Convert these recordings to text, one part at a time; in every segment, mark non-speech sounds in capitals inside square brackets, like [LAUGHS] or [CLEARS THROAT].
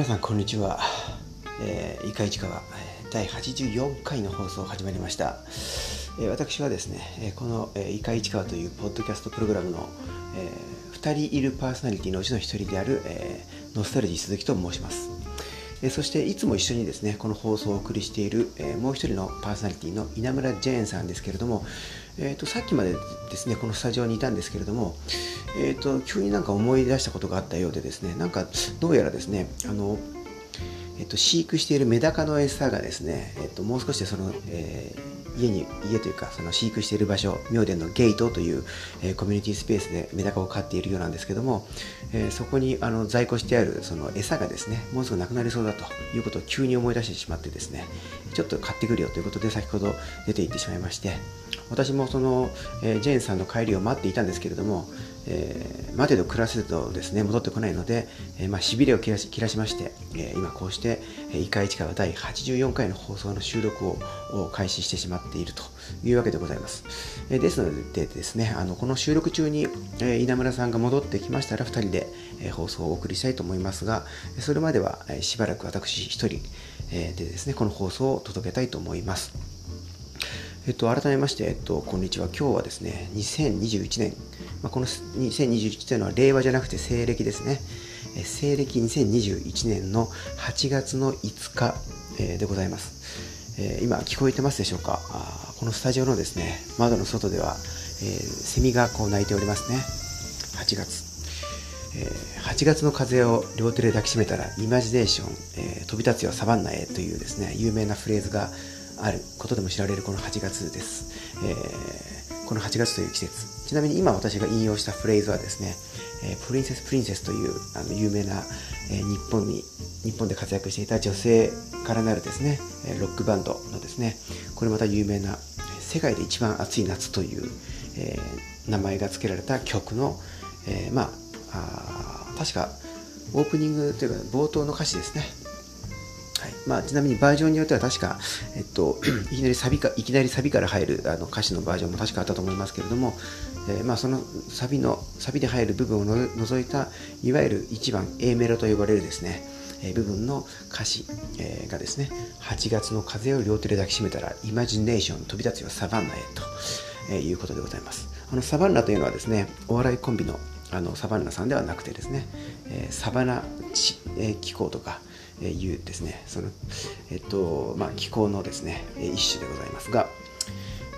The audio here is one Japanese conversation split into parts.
皆さんこんにちは、えー、イカイチカワ第84回の放送始まりました、えー、私はですねこの、えー、イカイチカワというポッドキャストプログラムの、えー、2人いるパーソナリティのうちの1人である、えー、ノスタルジー鈴木と申します。えそしていつも一緒にですねこの放送をお送りしている、えもう一人のパーソナリティの稲村ジェーンさんですけれども、えーと、さっきまでですねこのスタジオにいたんですけれども、えーと、急になんか思い出したことがあったようでですねなんかどうやらですねあのえっと、飼育しているメダカの餌がですね、えっと、もう少しでその、えー家に家というかその飼育している場所妙殿のゲートという、えー、コミュニティスペースでメダカを飼っているようなんですけども、えー、そこにあの在庫してあるその餌がですねもうすぐなくなりそうだということを急に思い出してしまってですねちょっと買ってくるよということで先ほど出て行ってしまいまして私もその、えー、ジェーンさんの帰りを待っていたんですけれども、えー、待てど暮らせどですね戻ってこないので、えー、まあ、しびれを切らし切らしまして、え今こうして、えー、イカイチカは第84回の放送の収録を開始してしまっているというわけでございます、えですのでですねあのこの収録中に、え稲村さんが戻ってきましたら2人で、え放送をお送りしたいと思いますがそれまでは、えしばらく私1人、えでですねこの放送を届けたいと思いますえっと、改めまして、えっと、こんにちは。今日はですね、2021年、まあ、この2021というのは令和じゃなくて西暦ですね。え西暦2021年の8月の5日、え、でございます。えー、今、聞こえてますでしょうか？あこのスタジオのですね、窓の外では、えー、セミがこう鳴いておりますね。8月。えー、8月の風を両手で抱きしめたらイマジネーション、えー、飛び立つよサバンナへというですね有名なフレーズがあることでも知られるこの8月です、えー、この8月という季節。ちなみに今私が引用したフレーズはですね、えー、プリンセスプリンセスというあの有名な、えー、日本に日本で活躍していた女性からなるですねロックバンドのですねこれまた有名な世界で一番暑い夏という、えー、名前が付けられた曲の、えー、まああ確かオープニングというか冒頭の歌詞ですね。はい。まあ、ちなみにバージョンによっては確か、えっと、[CLEARS THROAT] いきなりサビかいきなりサビから入るあの歌詞のバージョンも確かあったと思いますけれども、えー、まあ、そのサビのサビで入る部分を除いたいわゆる1番 A メロと呼ばれるですね、えー、部分の歌詞、えー、がですね8月の風を両手で抱きしめたらイマジネーション飛び立つよサバンナへと、えいうことでございます。あのサバンナというのはですねお笑いコンビのあのサバンナさんではなくてですね、えサバナ、え気候とかいうですね。その、えっとまあ、気候のですね一種でございますが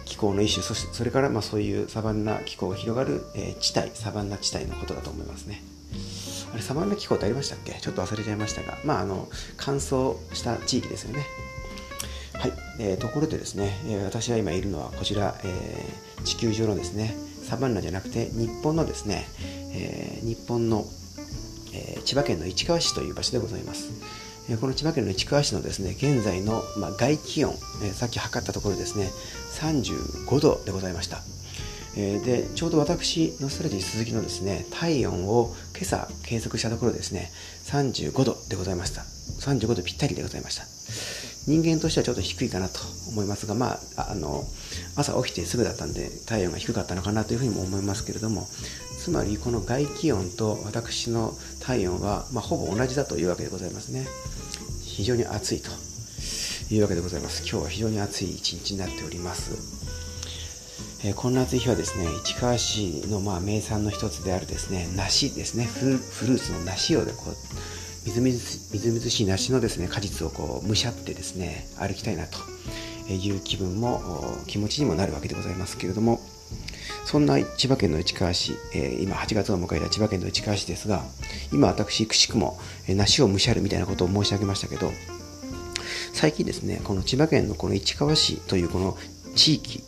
気候の一種そしてそれからまあそういうサバンナ気候が広がる、え地帯サバンナ地帯のことだと思いますね。あれサバンナ気候ってありましたっけ？ちょっと忘れちゃいましたがまああの乾燥した地域ですよね。はい、えー、ところでですね、えー、私は今いるのはこちら、えー、地球上のですねサバンナじゃなくて日本のですね、え日本の、え千葉県の市川市という場所でございます。この千葉県の市川市のですね現在の、ま、外気温、さっき測ったところですね35度でございました、でちょうど私ノストラジー鈴木のですね体温を今朝計測したところですね35度でございました。35度ぴったりでございました。人間としてはちょっと低いかなと思いますがまああの朝起きてすぐだったんで体温が低かったのかなというふうにも思いますけれどもつまりこの外気温と私の体温は、まあ、ほぼ同じだというわけでございますね。非常に暑いというわけでございます。今日は非常に暑い一日になっております。えこんな暑い日はですね市川市のまあ名産の一つであるですね梨ですね。フルーツの梨をでこうみずみずみずみずしい梨のですね果実をこうむしゃってですね歩きたいなという気分も気持ちにもなるわけでございますけれどもそんな千葉県の市川市、えー、今8月を迎えた千葉県の市川市ですが今私くしくも、梨をむしゃるみたいなことを申し上げましたけど最近ですねこの千葉県のこの市川市というこの地域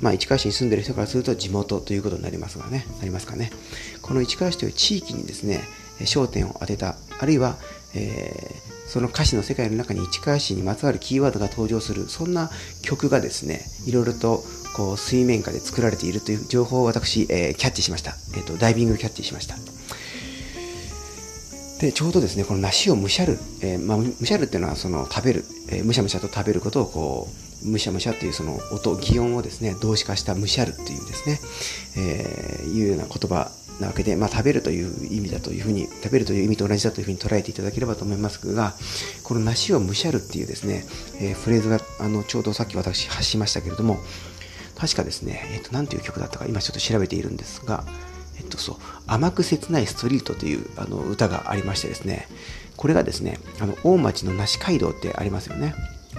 まあ、市川市に住んでる人からすると地元ということになりますがね、なりますかね。この市川市という地域にですね、焦点を当てた、あるいは、えー、その歌詞の世界の中に市川市にまつわるキーワードが登場する、そんな曲がですね、いろいろとこう水面下で作られているという情報を私、えー、キャッチしました、えーと。ダイビングキャッチしました。で、ちょうどですね、この梨をむしゃる、えー、まあ、むしゃるっていうのはその食べる、えー、むしゃむしゃと食べることをこう、むしゃむしゃっていうその音、擬音をですね、動詞化したむしゃるっていうですね、えー、いうような言葉なわけで、まあ、食べるという意味だというふうに食べるという意味と同じだというふうに捉えていただければと思いますがこの梨をむしゃるっていうですね、えー、フレーズがあのちょうどさっき私発しましたけれども確かですね、えっ、ー、と、なんていう曲だったか今ちょっと調べているんですが、えっ、と、そう、甘く切ないストリートというあの歌がありましてですね、これがですね、あの大町の梨街道ってありますよね。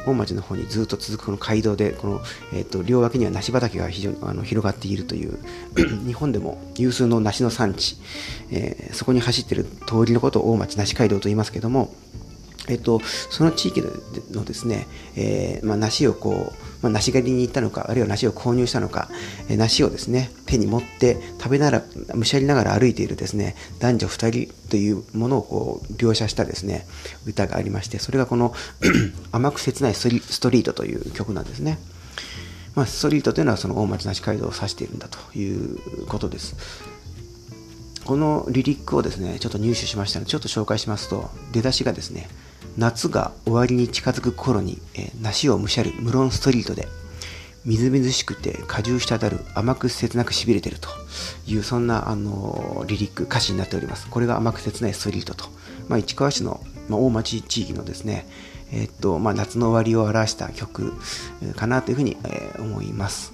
大町の方にずっと続くこの街道でこの、えーと、両脇には梨畑が非常にあの広がっているという [CLEARS THROAT] 日本でも有数の梨の産地、えー、そこに走ってる通りのことを大町梨街道と言いますけどもえっと、その地域のですね、えーまあ、梨をこう、まあ、梨狩りに行ったのか、あるいは梨を購入したのか、えー、梨をですね、手に持って食べながら、むしゃりながら歩いているですね、男女2人というものをこう描写したですね、歌がありまして、それがこの [CLEARS THROAT] 甘く切ないストリートという曲なんですね。まあ、ストリートというのはその大町梨街道を指しているんだということです。このリリックをですね、ちょっと入手しましたので、ちょっと紹介しますと、出だしがですね、夏が終わりに近づく頃に、え、梨をむしゃるムロンストリートでみずみずしくて果汁滴る甘く切なくしびれてるというそんな、あのー、リリック歌詞になっております。これが甘く切ないストリートと、まあ、市川市の、まあ、大町地域のですねえー、っとまあ、夏の終わりを表した曲かなというふうに、えー、思います。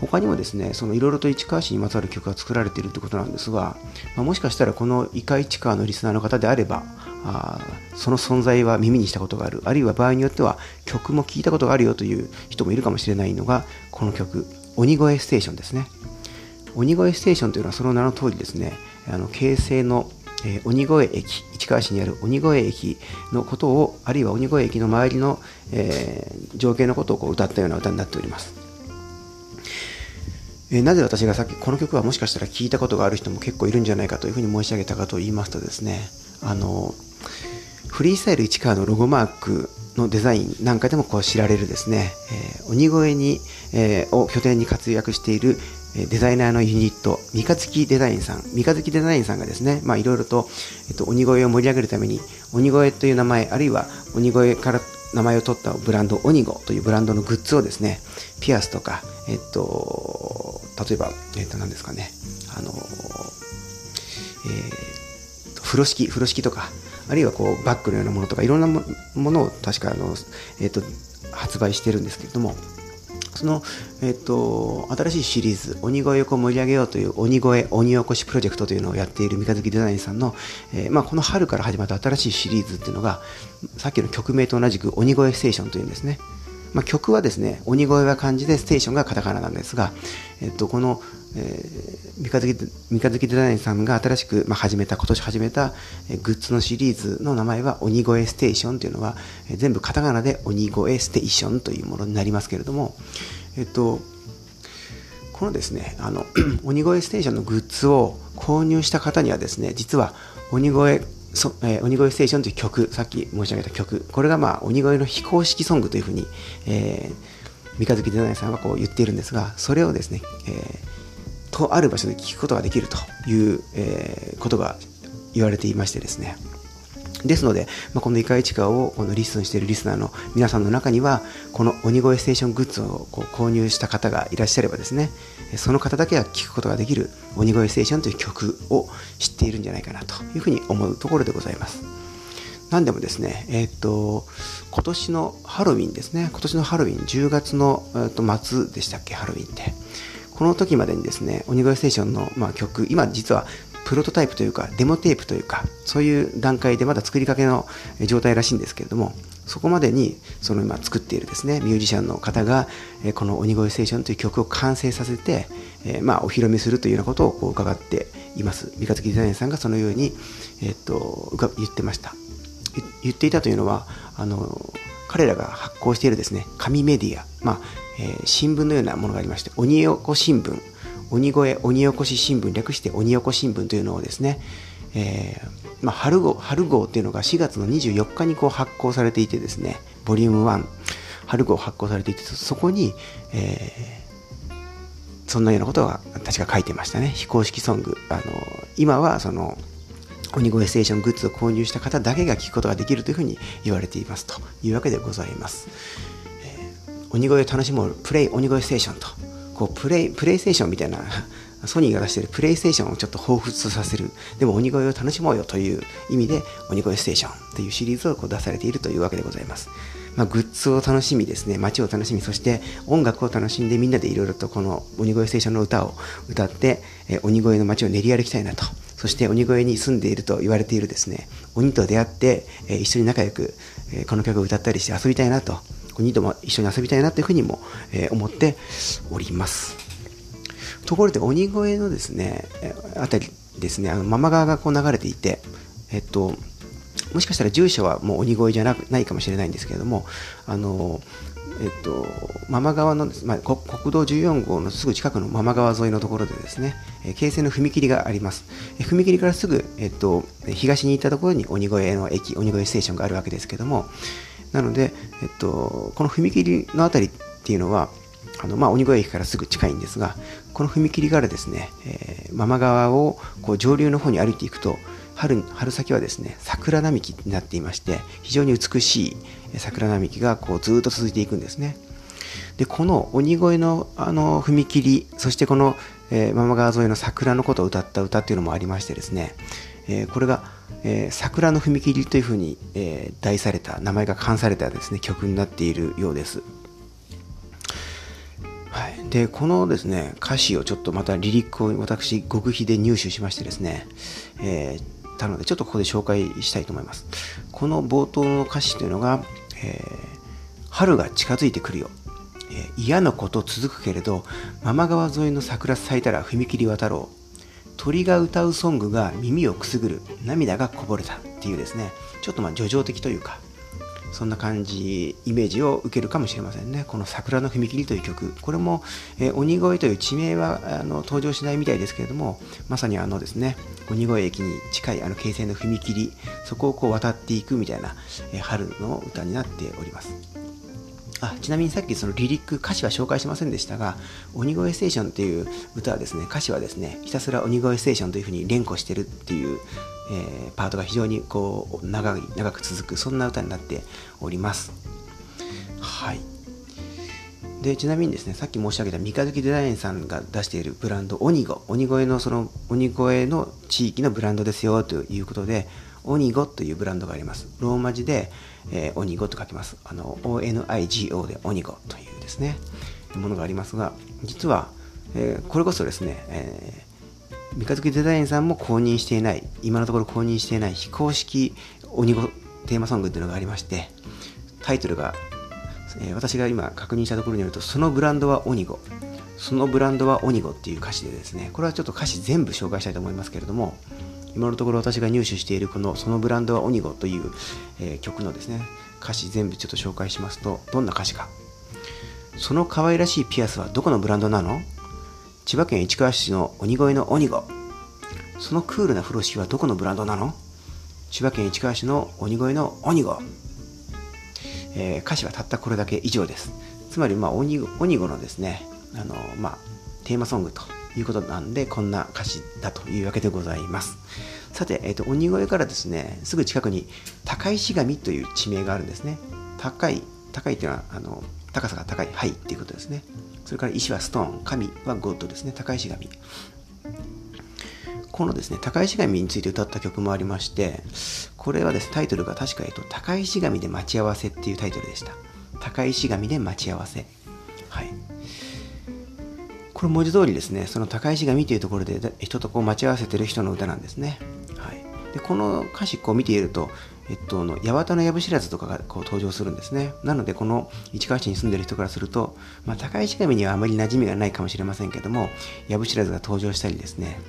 他にもですね、そのいろいろと市川市にまつわる曲が作られているということなんですが、まあ、もしかしたらこのイカ市川のリスナーの方であれば、あその存在は耳にしたことがある、あるいは場合によっては曲も聴いたことがあるよという人もいるかもしれないのが、この曲、鬼越ステーションですね。鬼越ステーションというのはその名の通りですね、あの京成の、えー、鬼越駅、市川市にある鬼越駅のことを、あるいは鬼越駅の周りの、えー、情景のことをこう歌ったような歌になっております。えなぜ私がさっきこの曲はもしかしたら聴いたことがある人も結構いるんじゃないかというふうに申し上げたかと言いますとですねあのフリースタイル市川のロゴマークのデザインなんかでもこう知られるですね、えー、鬼越に、えー、を拠点に活躍しているデザイナーのユニット、三日月デザインさん、三日月デザインさんがですね、まあいろいろと、えっと、鬼越を盛り上げるために、鬼越という名前、あるいは鬼越から名前を取ったブランド、オニゴというブランドのグッズをですね、ピアスとか、えっと、例えば、えっと、何ですかね、あの、風呂敷、風呂敷とか、あるいはこうバッグのようなものとか、いろんなものを確かあの、えっと、発売してるんですけれども、その、えっと、新しいシリーズ、鬼越を盛り上げようという鬼越鬼おこしプロジェクトというのをやっている三日月デザインさんの、えー、まあ、この春から始まった新しいシリーズっていうのが、さっきの曲名と同じく鬼越ステーションというんですね。まあ、曲はですね、鬼越は漢字でステーションがカタカナなんですが、えっと、この、えー、三日月三日月デザインさんが新しく、まあ、始めた、今年始めた、えー、グッズのシリーズの名前は鬼越ステーションというのは、えー、全部カタカナで鬼越ステーションというものになりますけれども、えっと、このですね、あの、[CLEARS THROAT] 鬼越ステーションのグッズを購入した方にはですね、実は鬼越そえー、鬼越ステーションという曲、さっき申し上げた曲、これがまあ鬼越の非公式ソングというふうに、えー、三日月デザインさんはこう言っているんですが、それをですね、えー、とある場所で聴くことができるという、えー、ことが言われていましてですね、ですので、まあ、このイカイチカをこのリスンしているリスナーの皆さんの中には、この鬼越ステーショングッズをこう購入した方がいらっしゃればですね、その方だけが聴くことができる鬼越ステーションという曲を知っているんじゃないかなというふうに思うところでございます。なんでもですね、えー、っと、今年のハロウィンですね、今年のハロウィン、10月の、えー、っと末でしたっけ、ハロウィンって。この時までにですね、鬼越ステーションの、まあ、曲、今実はプロトタイプというか、デモテープというか、そういう段階でまだ作りかけの状態らしいんですけれども、そこまでに、その今作っているですね、ミュージシャンの方が、この鬼越ステーションという曲を完成させて、えまあ、お披露目するというようなことをこう伺っています。三日月デザインさんがそのように、えっと、言ってました。言っていたというのは、あの、彼らが発行しているですね、紙メディア、まあ、えー、新聞のようなものがありまして、鬼横新聞、鬼越鬼おこし新聞、略して鬼おこ新聞というのをですね、えー、まあ、春号、春号っていうのが4月の24日にこう発行されていてですね、ボリューム1、春号発行されていて、そこに、えー、そんなようなことが確か書いてましたね。非公式ソング。あの、今はその、鬼越ステーショングッズを購入した方だけが聞くことができるというふうに言われていますというわけでございます。えー、鬼越を楽しもうプレイ鬼越ステーションとこうプレイプレイステーションみたいな [LAUGHS] ソニーが出しているプレイステーションをちょっと彷彿とさせる、でも鬼越を楽しもうよという意味で、鬼越ステーションというシリーズをこう出されているというわけでございます。まあ、グッズを楽しみですね、街を楽しみ、そして音楽を楽しんでみんなでいろいろとこの鬼越ステーションの歌を歌って、え鬼越の街を練り歩きたいなと。そして鬼越に住んでいると言われているですね、鬼と出会って、え一緒に仲良く、えこの曲を歌ったりして遊びたいなと、鬼とも一緒に遊びたいなというふうにも、え思っております。ところで鬼越のですね、あたりですね、あのママ川がこう流れていて、えっと、もしかしたら住所はもう鬼越じゃなくないかもしれないんですけれども、あのえっと、ママ川の、まあ、国道14号のすぐ近くのママ川沿いのところでですね、え京成の踏切があります。え踏切からすぐ、えっと、東に行ったところに鬼越の駅、鬼越ステーションがあるわけですけども、なので、えっと、この踏切の辺りっていうのは、あのまあ、鬼越駅からすぐ近いんですが、この踏切からですね、えー、ママ川をこう上流の方に歩いていくと、春春先はですね桜並木になっていまして非常に美しい桜並木がこうずっと続いていくんですね。でこの鬼越のあの踏切そしてこの、えー、ママ川沿いの桜のことを歌った歌っていうのもありましてですね、え、これが、え、桜の踏切というふうに、え題された名前が冠されたですね曲になっているようですはい、でこのですね歌詞をちょっとまたリリックを私極秘で入手しましてですね、えー、たので、ちょっとここで紹介したいと思います。この冒頭の歌詞というのが、えー、春が近づいてくるよ。えー、嫌なこと続くけれど、ママ川沿いの桜咲いたら踏切渡ろう。鳥が歌うソングが耳をくすぐる。涙がこぼれた。っていうですね、ちょっとまあ叙情的というか、そんな感じ、イメージを受けるかもしれませんね。この桜の踏切という曲。これも、えー、鬼越という地名はあの登場しないみたいですけれども、まさにあのですね、鬼越駅に近いあの京成の踏切、そこをこう渡っていくみたいな、えー、春の歌になっております。あちなみにさっきそのリリック歌詞は紹介しませんでしたが「鬼越ステーション」っていう歌はですね歌詞はですねひたすら鬼越ステーションというふうに連呼してるっていうえー、パートが非常にこう長い長く続くそんな歌になっております。はい。でちなみにですねさっき申し上げた三日月デザインさんが出しているブランド鬼子鬼越のその鬼越の地域のブランドですよということで鬼子というブランドがあります。ローマ字で、えー、鬼子と書きます。あの ONIGO で鬼子というですねものがありますが実は、えー、これこそですね、え三日月デザインさんも公認していない、今のところ公認していない非公式鬼語テーマソングっていうのがありまして、タイトルが、えー、私が今確認したところによると、そのブランドは鬼語、そのブランドは鬼語っていう歌詞でですね、これはちょっと歌詞全部紹介したいと思いますけれども、今のところ私が入手しているこのそのブランドは鬼語という、えー、曲のですね、歌詞全部ちょっと紹介しますと、どんな歌詞か。その可愛らしいピアスはどこのブランドなの？千葉県市川市の鬼越の鬼子。そのクールな風呂敷はどこのブランドなの？千葉県市川市の鬼越の鬼子。えー、歌詞はたったこれだけ以上です。つまり、まあ、鬼鬼子のですね、あの、まあ、テーマソングということなんで、こんな歌詞だというわけでございます。さて、えっ、ー、と、鬼越からですね、すぐ近くに高石神という地名があるんですね。高い、高いっていうのは、あの、高さが高い、はいっていうことですね。それから石はストーン、神はゴッドですね、高石神。このですね、高石神について歌った曲もありまして、これはですね、タイトルが確か、えっと、高石神で待ち合わせっていうタイトルでした。高石神で待ち合わせ。はい。これ文字通りですね、その高石神というところで人とこう待ち合わせてる人の歌なんですね。はい。で、この歌詞こう見ていると、えっと、の八幡の藪知らずとかがこう登場するんですね。なので、この市川市に住んでる人からすると、まあ、高石神にはあまり馴染みがないかもしれませんけども、藪知らずが登場したりですね、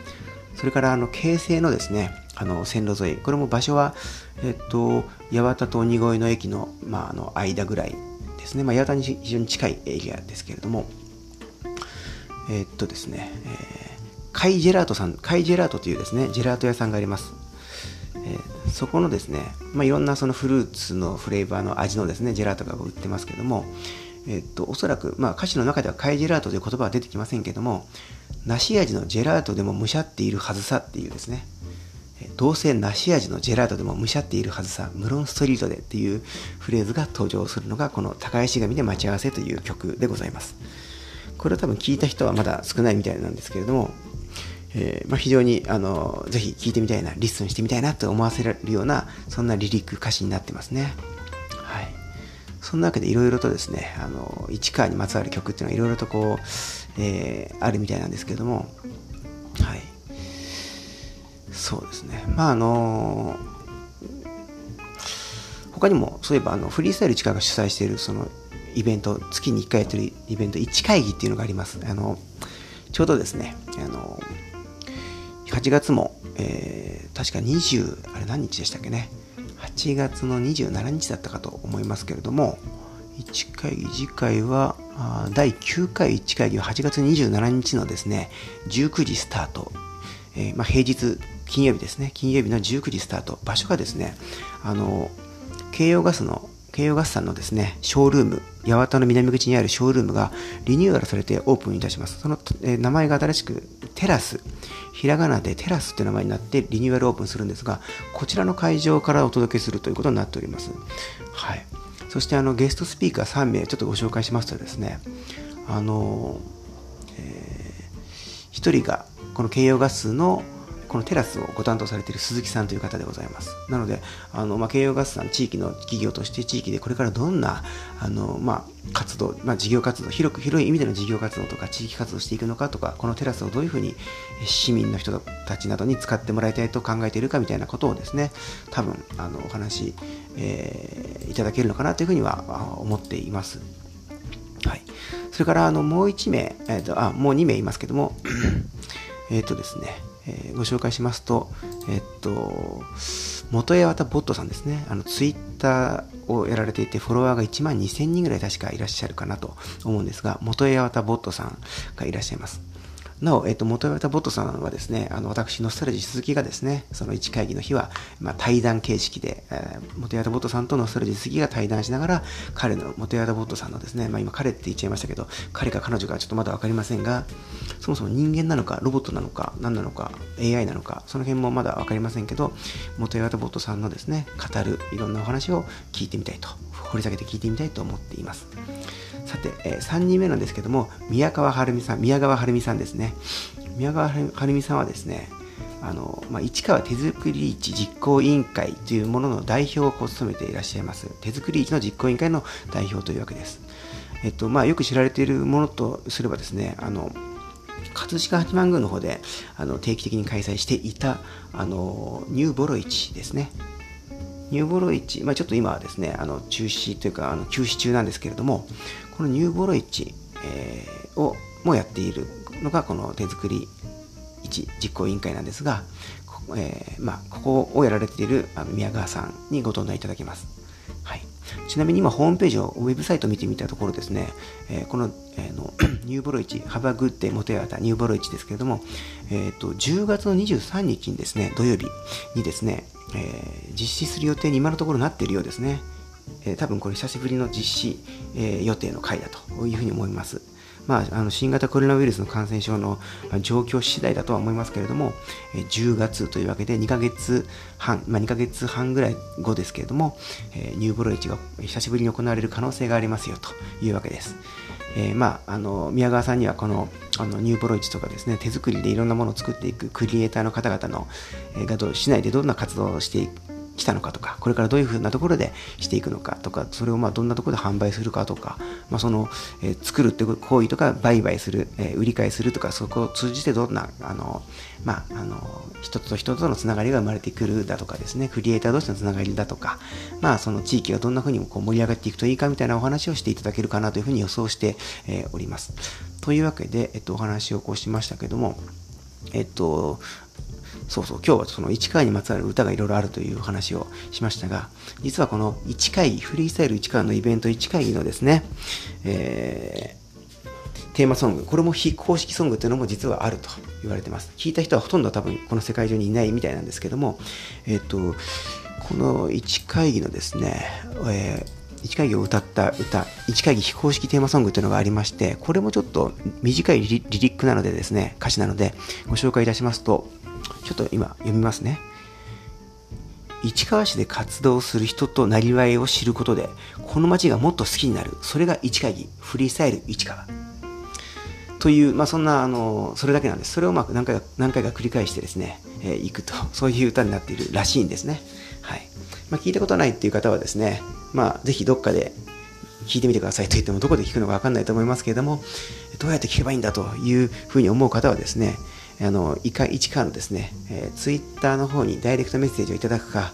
それからあの京成のですね、あの線路沿い、これも場所は、えっと、八幡と鬼越の駅の,、まあ、あの間ぐらいですね、まあ、八幡に非常に近いエリアですけれども、えっとですね、えー、カイジェラートさん、カイジェラートというですね、ジェラート屋さんがあります。えー、そこのですね、まあ、いろんなそのフルーツのフレーバーの味のですね、ジェラートが売ってますけども、えっと、おそらく、まあ、歌詞の中ではカイジェラートという言葉は出てきませんけども、梨味のジェラートでもむしゃっているはずさっていうですね、どうせ梨味のジェラートでもむしゃっているはずさ、ムロンストリートでっていうフレーズが登場するのが、この高石神で待ち合わせという曲でございます。これは多分聞いた人はまだ少ないみたいなんですけれども、えー、まあ、非常にあのぜひ聴いてみたいな listen してみたいなと思わせられるようなそんなリリック歌詞になってますね。はい。そんなわけでいろいろとですねあの市川にまつわる曲っていうのはいろいろとこう、えー、あるみたいなんですけれども。はい。そうですね。まああの他にもそういえばあのフリースタイル市川が主催しているそのイベント月に1回やってるイベント1会議っていうのがあります。あのちょうどですねあの8月も、えー、確か20あれ何日でしたっけね。8月の27日だったかと思いますけれども1会議次回は第9回1会議は8月27日のですね19時スタート、えー、まあ、平日金曜日ですね。金曜日の19時スタート。場所がですねあの京葉ガスの京葉ガスさんのですね、ショールーム、八幡の南口にあるショールームがリニューアルされてオープンいたします。その、え、名前が新しくテラス、ひらがなでテラスって名前になってリニューアルオープンするんですが、こちらの会場からお届けするということになっております。はい。そしてあのゲストスピーカー3名ちょっとご紹介しますとですね、あの、えー、1人がこの京葉ガスのこのテラスをご担当されている鈴木さんという方でございます。なので、あのまあ、京葉ガスさん、地域の企業として地域でこれからどんなあの、まあ、活動、まあ、事業活動広く、広い意味での事業活動とか地域活動していくのかとか、このテラスをどういうふうに市民の人たちなどに使ってもらいたいと考えているかみたいなことをですね、多分あのお話、えー、いただけるのかなというふうには思っています。はい、それからあのもう1名、えーと、あもう2名いますけども、えっとですね、えー、ご紹介しますと、えっと、元八幡ボットさんですね、あのツイッターをやられていて、フォロワーが1万2000人ぐらい確かいらっしゃるかなと思うんですが、元八幡ボットさんがいらっしゃいます。なお、えっ、と、元岩田ボットさんはですね、あの、私、ノスタルジー鈴木がですね、その1会議の日は、まあ、対談形式で、えー、元岩田ボットさんとノスタルジー鈴木が対談しながら、彼の、元岩田ボットさんのですね、まあ、今、彼って言っちゃいましたけど、彼か彼女かちょっとまだわかりませんが、そもそも人間なのか、ロボットなのか、何なのか、AI なのか、その辺もまだわかりませんけど、元岩田ボットさんのですね、語るいろんなお話を聞いてみたいと、掘り下げて聞いてみたいと思っています。さて、えー、3人目なんですけども、宮川晴美さん、宮川晴美さんですね。宮川晴美さんはですね、あのまあ、市川手作り市実行委員会というものの代表を務めていらっしゃいます。手作り市の実行委員会の代表というわけです。えっとまあ、よく知られているものとすればですね、あの葛飾八幡宮の方であの定期的に開催していたあのニューボロ市ですね。ニューボロ市、まあ、ちょっと今はですね、あの中止というかあの休止中なんですけれども、このニューボロ市、えー、をもやっているのがこの手作り一実行委員会なんですが、えー、まあ、ここをやられているあ宮川さんにご登壇いただきます。はい、ちなみに今、ホームページを、ウェブサイト見てみたところですね、えー、この,、えー、の [COUGHS] ニューボロ市、ハバグッデモテアタニューボロ市ですけれども、えーと、10月の23日にですね、土曜日にですね、えー、実施する予定に今のところなっているようですね。えー、多分これ久しぶりの実施、えー、予定の回だというふうに思います。まあ、あの新型コロナウイルスの感染症の状況次第だとは思いますけれども、10月というわけで2ヶ月半、まあ、2ヶ月半ぐらい後ですけれども、えニューボロ市が久しぶりに行われる可能性がありますよというわけです。えー、まあ、あの宮川さんにはこのあのニューボロ市とかですね手作りでいろんなものを作っていくクリエイターの方々の、えー、がど市内でどんな活動をしていく来たのかとか、これからどういうふうなところでしていくのかとか、それをまあどんなところで販売するかとか、まあ、その、えー、作るって行為とか、売買する、えー、売り買いするとか、そこを通じてどんな、あの、まあ、あの、人と人とのつながりが生まれてくるだとかですね、クリエイター同士のつながりだとか、まあ、その地域がどんなふうにこう盛り上がっていくといいかみたいなお話をしていただけるかなというふうに予想して、えー、おります。というわけで、えっと、お話をこうしましたけども、えっと、そうそう、今日はその1回にまつわる歌がいろいろあるという話をしましたが、実はこの1回、フリースタイル1回のイベント1回のですね、えー、テーマソング、これも非公式ソングっていうのも実はあると言われてます。聞いた人はほとんど多分この世界中にいないみたいなんですけども、えっ、ー、と、この1会議のですね、えー1会議を歌った歌、1会議非公式テーマソングというのがありまして、これもちょっと短いリリックなのでですね、歌詞なのでご紹介いたしますと、ちょっと今読みますね。市川市で活動する人となりわいを知ることで、この街がもっと好きになる。それが市会議、フリースタイル市川。という、まあ、そんなあのそれだけなんですそれをまあ何回か何回か繰り返してですね、えー、いくとそういう歌になっているらしいんですね、はいまあ、聞いたことないっていう方はですね、まあ、ぜひどっかで聞いてみてくださいと言ってもどこで聞くのか分かんないと思いますけれどもどうやって聞けばいいんだというふうに思う方はですねあのイカ市川のですね、えー、ツイッターの方にダイレクトメッセージをいただくか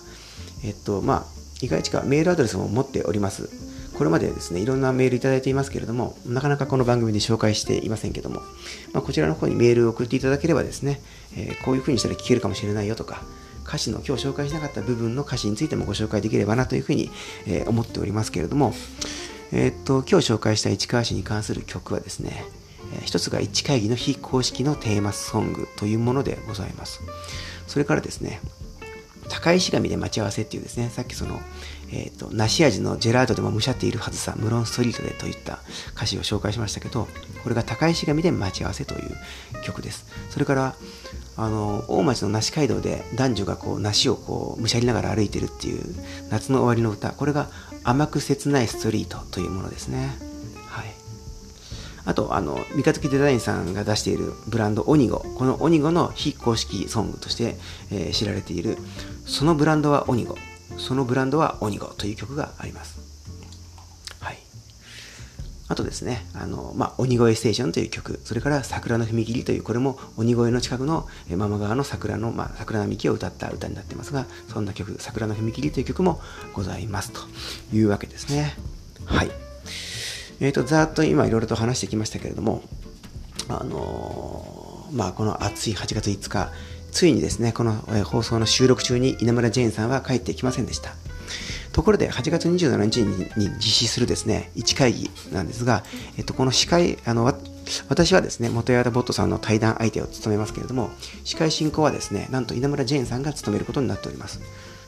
えっとまあイカ市川メールアドレスも持っております。これまでですね、いろんなメールいただいていますけれども、なかなかこの番組で紹介していませんけども、まあ、こちらの方にメールを送っていただければですね、えー、こういう風にしたら聞けるかもしれないよとか、歌詞の今日紹介しなかった部分の歌詞についてもご紹介できればなというふうに、えー、思っておりますけれども、えー、っと、今日紹介した市川市に関する曲はですね、一つが市会議の非公式のテーマソングというものでございます。それからですね、高石神で待ち合わせっていうですね、さっきその、えっ、ー、と、梨味のジェラートでもむしゃっているはずさ、ムロンストリートでといった歌詞を紹介しましたけど、これが高石神で待ち合わせという曲です。それから、あの、大町の梨街道で男女がこう、梨をこう、むしゃりながら歩いてるっていう夏の終わりの歌、これが甘く切ないストリートというものですね。あと、あの、三日月デザインさんが出しているブランドオニゴ。このオニゴの非公式ソングとして、えー、知られている、そのブランドはオニゴ。そのブランドはオニゴという曲があります。はい。あとですね、あの、まあ、鬼越ステーションという曲、それから桜の踏切という、これも鬼越の近くのママ川の桜の、まあ、桜並木を歌った歌になってますが、そんな曲、桜の踏切という曲もございますというわけですね。はい。えっ、ー、と、ざっと今いろいろと話してきましたけれども、あのー、まあ、この暑い8月5日、ついにですね、この放送の収録中に稲村ジェーンさんは帰ってきませんでした。ところで、8月27日に実施するですね、1会議なんですが、えっと、この司会、あの、私はですね、元ヤダボットさんの対談相手を務めますけれども、司会進行はですね、なんと稲村ジェーンさんが務めることになっております。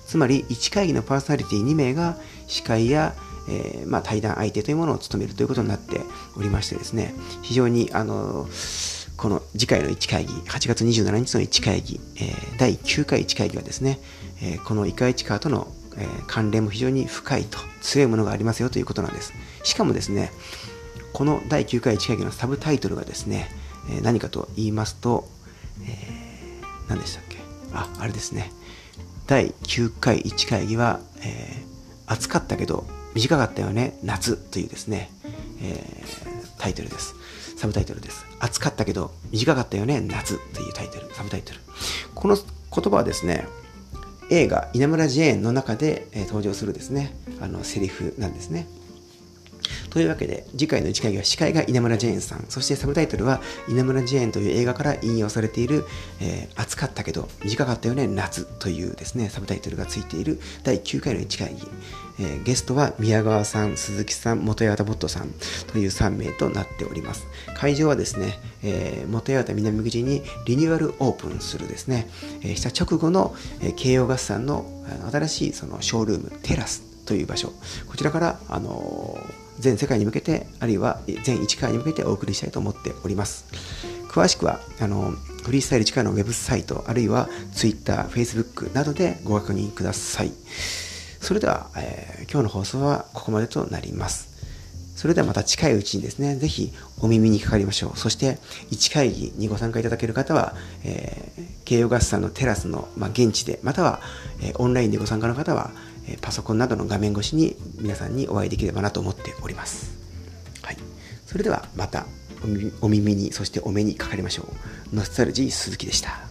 つまり、1会議のパーソナリティ2名が司会やえー、まあ、対談相手というものを務めるということになっておりましてですね、非常に、あのこの次回の1会議、8月27日の1会議、えー、第9回1会議はですね、えー、このイカイチカーとの、えー、関連も非常に深いと、強いものがありますよということなんです。しかもですね、この第9回1会議のサブタイトルがですね、え何かと言いますと、え何でしたっけ？あ、あれですね。第9回1会議は、え暑かったけど短かったよね、夏というですね、えタイトルです。サブタイトルです。暑かったけど短かったよね、夏というタイトル、サブタイトル。この言葉はですね、映画稲村ジェーンの中で、えー、登場するですね、あのセリフなんですね。というわけで、次回の1回は司会が稲村ジェーンさん、そしてサブタイトルは稲村ジェーンという映画から引用されている、えー、暑かったけど短かったよね、夏というですね、サブタイトルがついている第9回の1会議。えー、ゲストは宮川さん、鈴木さん、元八幡ボットさんという3名となっております。会場はですね、えー、元八幡南口にリニューアルオープンするですね、えー、した直後の、えー、京葉合算の新しいそのショールーム、テラスという場所、こちらから、あの、全世界に向けて、あるいは全1回に向けてお送りしたいと思っております。詳しくは、あのフリースタイル力のウェブサイト、あるいは Twitter、Facebook などでご確認ください。それでは、えー、今日の放送はここまでとなります。それではまた近いうちにですね、ぜひお耳にかかりましょう。そして、1会議にご参加いただける方は、えー、慶応合算のテラスの、まあ、現地で、または、えー、オンラインでご参加の方は、え、パソコンなどの画面越しに皆さんにお会いできればなと思っております。はい。それではまたお耳に、そしてお目にかかりましょう。ノスタルジー鈴木でした。